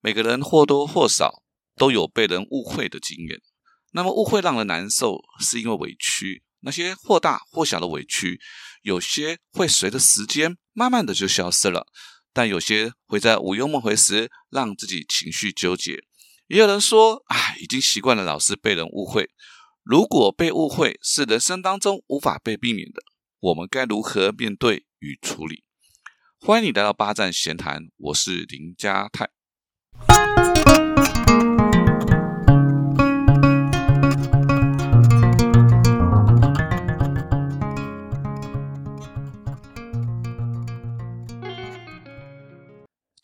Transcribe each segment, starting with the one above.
每个人或多或少都有被人误会的经验。那么误会让人难受，是因为委屈。那些或大或小的委屈，有些会随着时间慢慢的就消失了，但有些会在午夜梦回时让自己情绪纠结。也有人说，唉，已经习惯了老是被人误会。如果被误会是人生当中无法被避免的，我们该如何面对与处理？欢迎你来到八站闲谈，我是林家泰。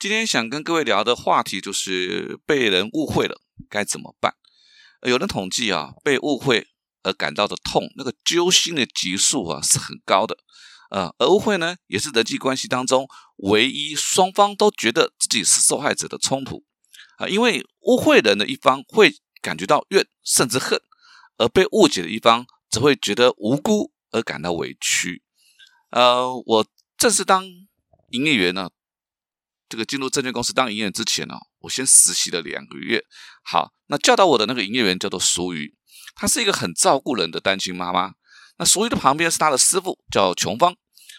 今天想跟各位聊的话题就是被人误会了该怎么办？有人统计啊，被误会而感到的痛，那个揪心的级数啊是很高的。呃，而误会呢，也是人际关系当中唯一双方都觉得自己是受害者的冲突啊。因为误会人的一方会感觉到怨甚至恨，而被误解的一方只会觉得无辜而感到委屈。呃，我正式当营业员呢。这个进入证券公司当营业员之前呢，我先实习了两个月。好，那教导我的那个营业员叫做淑瑜，她是一个很照顾人的单亲妈妈。那淑瑜的旁边是她的师傅叫琼芳。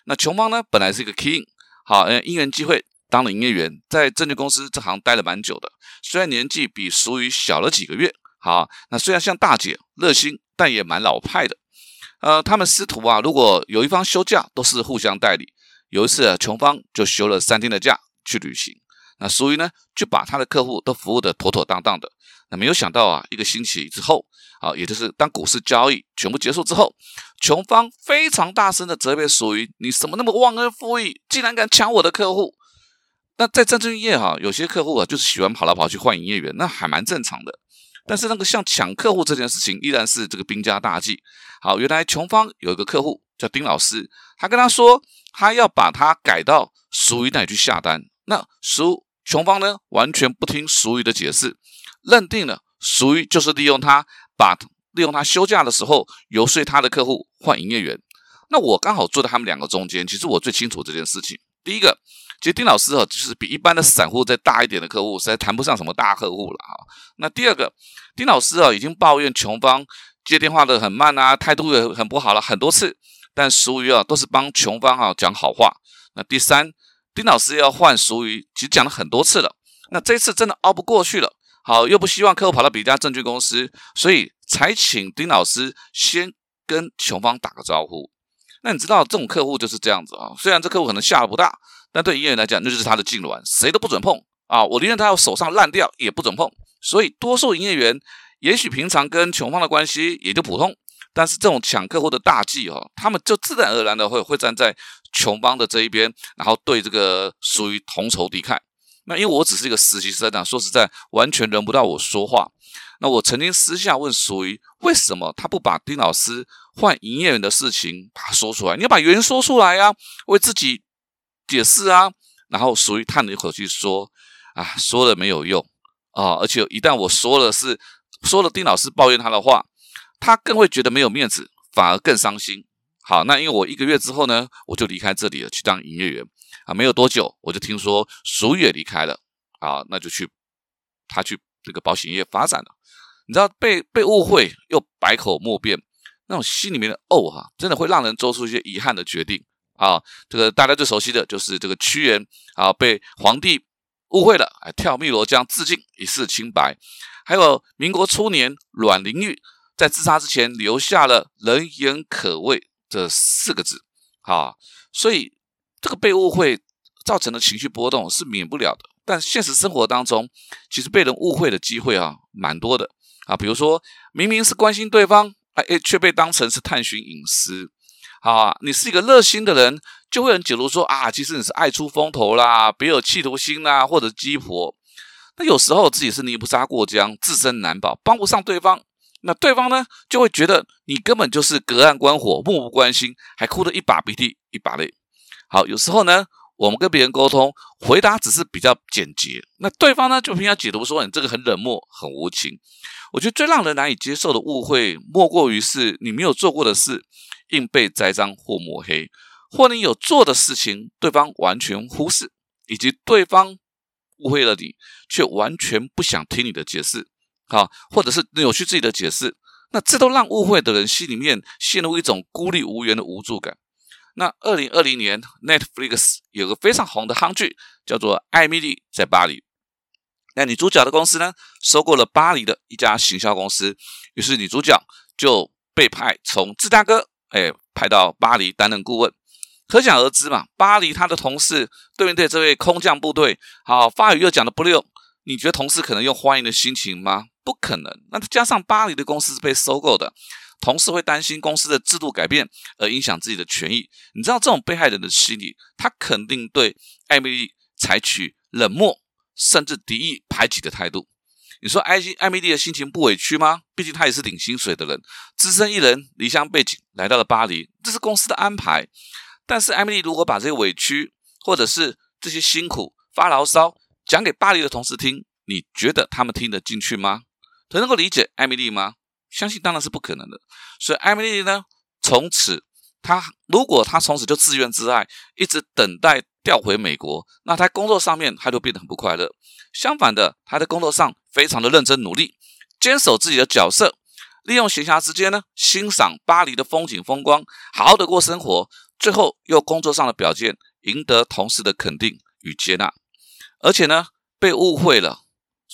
那琼芳呢，本来是一个 king，好，呃，因缘机会当了营业员，在证券公司这行待了蛮久的。虽然年纪比淑瑜小了几个月，好，那虽然像大姐热心，但也蛮老派的。呃，他们师徒啊，如果有一方休假，都是互相代理。有一次啊，琼芳就休了三天的假。去旅行，那所以呢，就把他的客户都服务的妥妥当当的。那没有想到啊，一个星期之后，啊，也就是当股市交易全部结束之后，琼芳非常大声的责备属于你什么那么忘恩负义，竟然敢抢我的客户。那在证券业哈，有些客户啊，就是喜欢跑来跑去换营业员，那还蛮正常的。但是那个像抢客户这件事情，依然是这个兵家大忌。好，原来琼芳有一个客户叫丁老师，他跟他说，他要把他改到属于那里去下单。那俗琼芳呢，完全不听俗语的解释，认定了俗语就是利用他，把利用他休假的时候游说他的客户换营业员。那我刚好坐在他们两个中间，其实我最清楚这件事情。第一个，其实丁老师啊，就是比一般的散户再大一点的客户，实在谈不上什么大客户了啊。那第二个，丁老师啊，已经抱怨琼芳接电话的很慢啊，态度也很不好了很多次，但俗语啊都是帮琼芳啊讲好话。那第三。丁老师要换俗语，其实讲了很多次了。那这次真的熬不过去了，好又不希望客户跑到别家证券公司，所以才请丁老师先跟琼芳打个招呼。那你知道这种客户就是这样子啊？虽然这客户可能下的不大，但对营业员来讲，那就是他的痉挛，谁都不准碰啊！我宁愿他要手上烂掉，也不准碰。所以多数营业员也许平常跟琼芳的关系也就普通。但是这种抢客户的大忌哦，他们就自然而然的会会站在穷帮的这一边，然后对这个属于同仇敌忾。那因为我只是一个实习生啊，说实在，完全轮不到我说话。那我曾经私下问属于，为什么他不把丁老师换营业员的事情把它说出来？你要把原因说出来呀，为自己解释啊。然后属于叹了一口气说：“啊，说了没有用啊，而且一旦我说了是说了丁老师抱怨他的话。”他更会觉得没有面子，反而更伤心。好，那因为我一个月之后呢，我就离开这里了，去当营业员啊。没有多久，我就听说苏也离开了啊，那就去他去这个保险业发展了。你知道被被误会又百口莫辩，那种心里面的怄哈，真的会让人做出一些遗憾的决定啊。这个大家最熟悉的就是这个屈原啊，被皇帝误会了，哎，跳汨罗江自尽以示清白。还有民国初年阮玲玉。在自杀之前留下了“人言可畏”这四个字，啊，所以这个被误会造成的情绪波动是免不了的。但现实生活当中，其实被人误会的机会啊，蛮多的啊。比如说明明是关心对方，哎，却被当成是探寻隐私。啊，你是一个热心的人，就会有人解读说啊，其实你是爱出风头啦，别有企图心啦，或者鸡婆。那有时候自己是泥菩萨过江，自身难保，帮不上对方。那对方呢，就会觉得你根本就是隔岸观火，漠不关心，还哭得一把鼻涕一把泪。好，有时候呢，我们跟别人沟通，回答只是比较简洁，那对方呢，就偏要解读说你这个很冷漠、很无情。我觉得最让人难以接受的误会，莫过于是你没有做过的事，硬被栽赃或抹黑，或你有做的事情，对方完全忽视，以及对方误会了你，却完全不想听你的解释，好，或者是扭曲自己的解释，那这都让误会的人心里面陷入一种孤立无援的无助感。那二零二零年，Netflix 有个非常红的韩剧，叫做《艾米丽在巴黎》。那女主角的公司呢，收购了巴黎的一家行销公司，于是女主角就被派从芝加哥，哎，派到巴黎担任顾问。可想而知嘛，巴黎他的同事对面对这位空降部队，好法语又讲的不溜，你觉得同事可能用欢迎的心情吗？不可能。那加上巴黎的公司是被收购的。同事会担心公司的制度改变而影响自己的权益，你知道这种被害人的心理，他肯定对艾米丽采取冷漠甚至敌意排挤的态度。你说艾艾米丽的心情不委屈吗？毕竟她也是领薪水的人，只身一人离乡背井来到了巴黎，这是公司的安排。但是艾米丽如果把这些委屈或者是这些辛苦发牢骚讲给巴黎的同事听，你觉得他们听得进去吗？他能够理解艾米丽吗？相信当然是不可能的，所以艾米丽呢，从此她如果她从此就自怨自艾，一直等待调回美国，那她工作上面她就变得很不快乐。相反的，她在工作上非常的认真努力，坚守自己的角色，利用闲暇时间呢，欣赏巴黎的风景风光，好好的过生活。最后又工作上的表现赢得同事的肯定与接纳，而且呢，被误会了。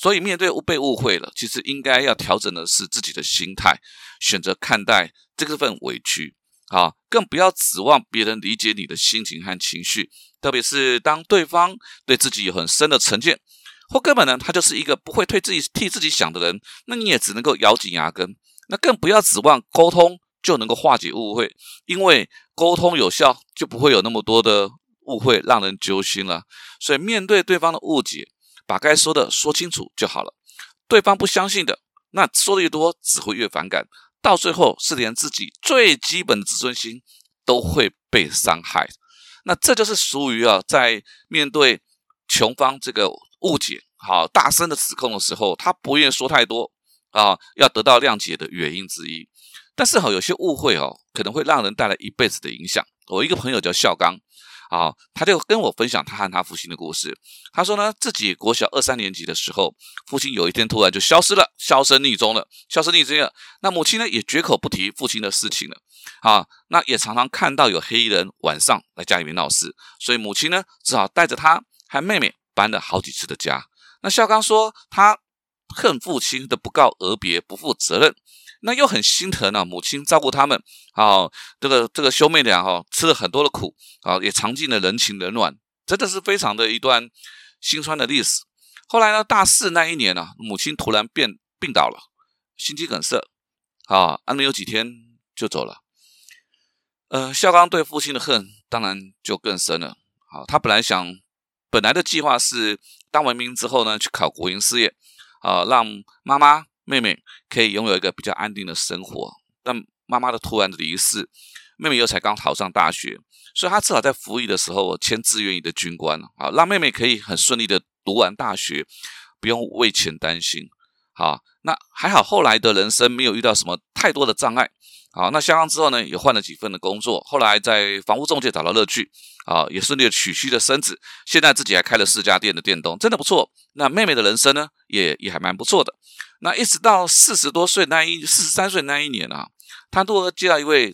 所以，面对被误会了，其实应该要调整的是自己的心态，选择看待这份委屈啊，更不要指望别人理解你的心情和情绪。特别是当对方对自己有很深的成见，或根本呢，他就是一个不会替自己替自己想的人，那你也只能够咬紧牙根。那更不要指望沟通就能够化解误会，因为沟通有效，就不会有那么多的误会让人揪心了。所以，面对对方的误解。把该说的说清楚就好了。对方不相信的，那说的越多，只会越反感，到最后是连自己最基本的自尊心都会被伤害。那这就是属于啊，在面对穷方这个误解、好大声的指控的时候，他不愿意说太多啊，要得到谅解的原因之一。但是哈，有些误会哦，可能会让人带来一辈子的影响。我一个朋友叫孝刚。啊，他就跟我分享他和他父亲的故事。他说呢，自己国小二三年级的时候，父亲有一天突然就消失了，销声匿踪了，销声匿迹了。那母亲呢，也绝口不提父亲的事情了。啊，那也常常看到有黑衣人晚上来家里面闹事，所以母亲呢，只好带着他和妹妹搬了好几次的家。那孝刚说，他恨父亲的不告而别，不负责任。那又很心疼呢，母亲照顾他们，啊，这个这个兄妹俩哈吃了很多的苦，啊，也尝尽了人情冷暖，真的是非常的一段心酸的历史。后来呢，大四那一年呢，母亲突然变病倒了，心肌梗塞，啊，安没有几天就走了。呃，孝刚对父亲的恨当然就更深了。好，他本来想，本来的计划是当完兵之后呢，去考国营事业，啊，让妈妈。妹妹可以拥有一个比较安定的生活，但妈妈的突然的离世，妹妹又才刚考上大学，所以她至少在服役的时候签自愿役的军官啊，让妹妹可以很顺利的读完大学，不用为钱担心。好，那还好，后来的人生没有遇到什么太多的障碍。好，那下岗之后呢，也换了几份的工作，后来在房屋中介找到乐趣，啊，也顺利的娶妻的生子，现在自己还开了四家店的店东，真的不错。那妹妹的人生呢，也也还蛮不错的。那一直到四十多岁那一四十三岁那一年啊，他突然接到一位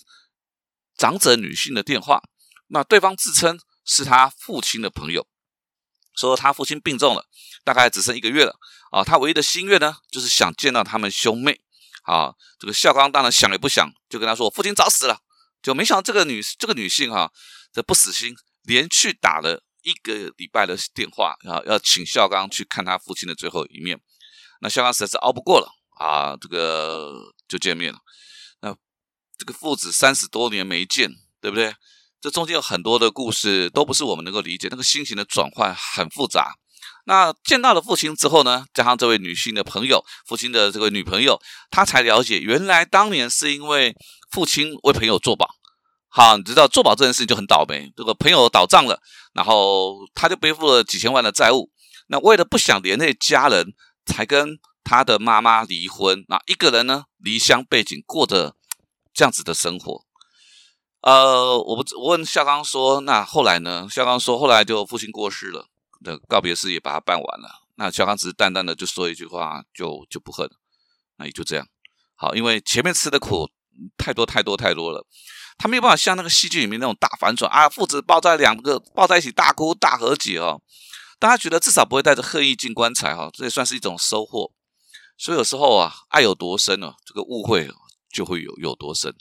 长者女性的电话，那对方自称是他父亲的朋友，说他父亲病重了，大概只剩一个月了，啊，他唯一的心愿呢，就是想见到他们兄妹。啊，这个孝刚当然想也不想，就跟他说：“我父亲早死了。”就没想到这个女这个女性哈，这不死心，连续打了一个礼拜的电话，啊，要请孝刚去看他父亲的最后一面。那孝刚实在是熬不过了啊，这个就见面了。那这个父子三十多年没见，对不对？这中间有很多的故事，都不是我们能够理解，那个心情的转换很复杂。那见到了父亲之后呢，加上这位女性的朋友，父亲的这个女朋友，他才了解，原来当年是因为父亲为朋友作保。好，你知道作保这件事情就很倒霉，这个朋友倒账了，然后他就背负了几千万的债务。那为了不想连累家人，才跟他的妈妈离婚。那一个人呢，离乡背井，过着 这样子的生活。呃，我不我问孝刚说，那后来呢？孝刚说，后来就父亲过世了。的告别式也把它办完了。那小康只是淡淡的就说一句话，就就不恨了，那也就这样。好，因为前面吃的苦太多太多太多了，他没有办法像那个戏剧里面那种大反转啊，父子抱在两个抱在一起大哭大和解哦。大家觉得至少不会带着恨意进棺材哈，这也算是一种收获。所以有时候啊，爱有多深呢，这个误会就会有有多深。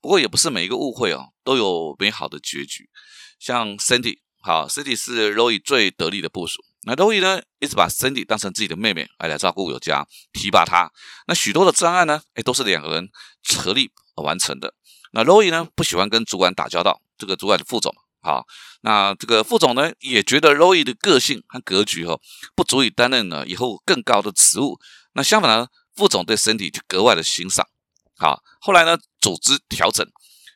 不过也不是每一个误会哦都有美好的结局。像 Cindy，好，Cindy 是 Roy 最得力的部署。那 Roy 呢，一直把 Cindy 当成自己的妹妹，来来照顾有加，提拔她。那许多的专案呢，哎，都是两个人合力完成的。那 Roy 呢，不喜欢跟主管打交道，这个主管的副总，好，那这个副总呢，也觉得 Roy 的个性和格局哦，不足以担任呢以后更高的职务。那相反呢，副总对 Cindy 就格外的欣赏。好，后来呢，组织调整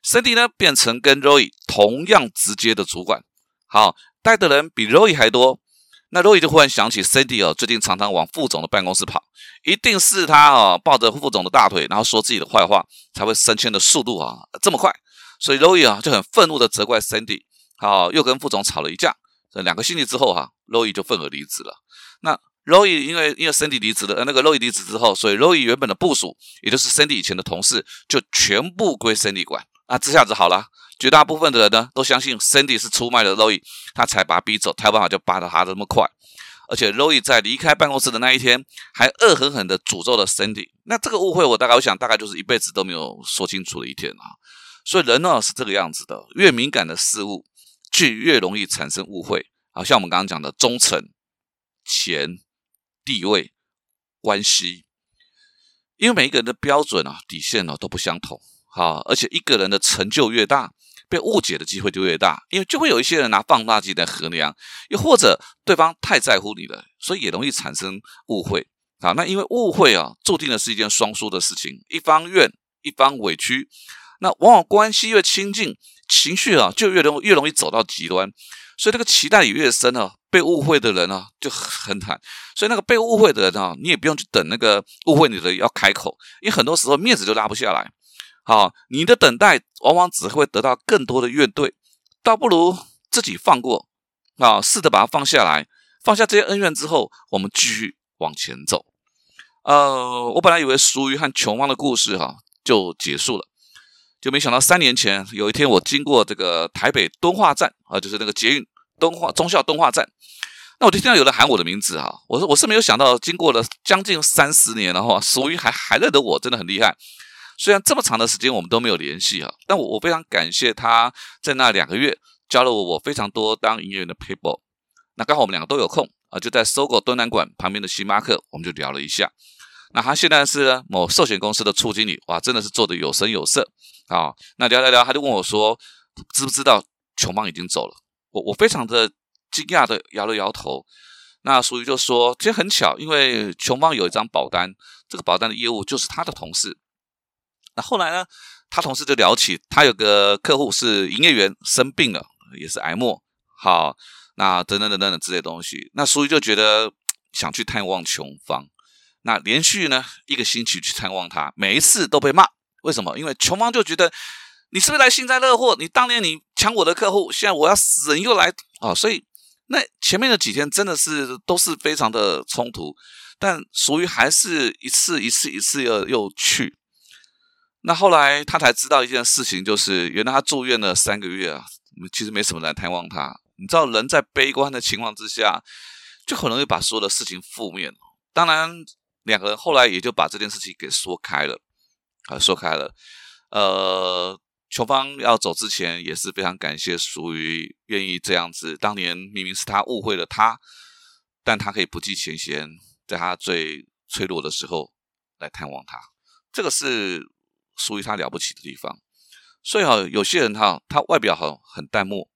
，Cindy 呢变成跟 Roy 同样直接的主管，好，带的人比 Roy 还多。那 Roy 就忽然想起 Cindy 哦，最近常常往副总的办公室跑，一定是他哦抱着副总的大腿，然后说自己的坏话，才会升迁的速度啊这么快。所以 Roy 啊就很愤怒的责怪 Cindy，好，又跟副总吵了一架。这两个星期之后哈，Roy 就愤而离职了。那 Roy 因为因为 Cindy 离职了，那个 Roy 离职之后，所以 Roy 原本的部署，也就是 Cindy 以前的同事，就全部归 Cindy 管。啊，这下子好了。绝大部分的人呢，都相信 Cindy 是出卖了 Roy，他才把他逼走，他有办法就扒到他这么快。而且 Roy 在离开办公室的那一天，还恶狠狠地诅咒了 Cindy。那这个误会，我大概我想大概就是一辈子都没有说清楚的一天啊。所以人呢是这个样子的，越敏感的事物，就越容易产生误会。好像我们刚刚讲的忠诚、钱、地位、关系，因为每一个人的标准啊、底线呢都不相同。好，而且一个人的成就越大，被误解的机会就越大，因为就会有一些人拿放大镜来衡量，又或者对方太在乎你了，所以也容易产生误会。好，那因为误会啊，注定的是一件双输的事情，一方怨，一方委屈，那往往关系越亲近，情绪啊就越容越容易走到极端，所以这个期待也越深啊，被误会的人啊就很惨，所以那个被误会的人啊，你也不用去等那个误会你的要开口，因为很多时候面子就拉不下来。好，你的等待往往只会得到更多的怨怼，倒不如自己放过啊，试着把它放下来，放下这些恩怨之后，我们继续往前走。呃，我本来以为俗鱼和琼芳的故事哈就结束了，就没想到三年前有一天，我经过这个台北敦化站啊，就是那个捷运敦化中校敦化站，那我就听到有人喊我的名字啊，我说我是没有想到，经过了将近三十年了哈，俗鱼还还认得我，真的很厉害。虽然这么长的时间我们都没有联系啊，但我我非常感谢他在那两个月教了我我非常多当营业员的 paper。那刚好我们两个都有空啊，就在搜狗东南馆旁边的星巴克，我们就聊了一下。那他现在是某寿险公司的处经理，哇，真的是做的有声有色啊。那聊聊聊，他就问我说，知不知道琼芳已经走了？我我非常的惊讶的摇了摇头。那属于就说，其实很巧，因为琼芳有一张保单，这个保单的业务就是他的同事。那后来呢？他同事就聊起，他有个客户是营业员生病了，也是癌末。好，那等等等等等这些东西，那苏玉就觉得想去探望琼芳。那连续呢一个星期去探望他，每一次都被骂。为什么？因为琼芳就觉得你是不是来幸灾乐祸？你当年你抢我的客户，现在我要死人又来啊！所以那前面的几天真的是都是非常的冲突，但属于还是一次一次一次又又去。那后来他才知道一件事情，就是原来他住院了三个月啊，其实没什么人探望他。你知道，人在悲观的情况之下，就很容易把所有的事情负面。当然，两个人后来也就把这件事情给说开了，啊，说开了。呃，琼芳要走之前也是非常感谢属于愿意这样子。当年明明是他误会了他，但他可以不计前嫌，在他最脆弱的时候来探望他。这个是。属于他了不起的地方，所以哈，有些人哈，他外表哈很淡漠，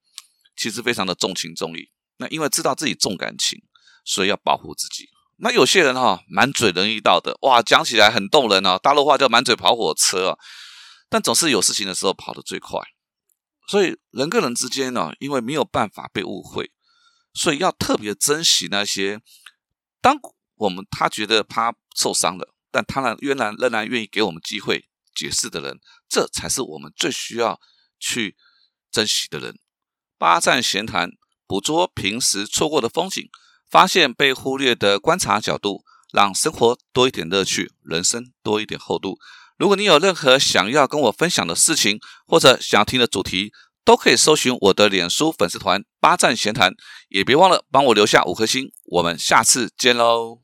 其实非常的重情重义。那因为知道自己重感情，所以要保护自己。那有些人哈，满嘴仁义道德，哇，讲起来很动人哦，大陆话叫满嘴跑火车哦。但总是有事情的时候跑得最快。所以人跟人之间呢，因为没有办法被误会，所以要特别珍惜那些，当我们他觉得他受伤了，但他呢，仍然仍然愿意给我们机会。解释的人，这才是我们最需要去珍惜的人。八站闲谈，捕捉平时错过的风景，发现被忽略的观察角度，让生活多一点乐趣，人生多一点厚度。如果你有任何想要跟我分享的事情，或者想要听的主题，都可以搜寻我的脸书粉丝团“八站闲谈”，也别忘了帮我留下五颗星。我们下次见喽！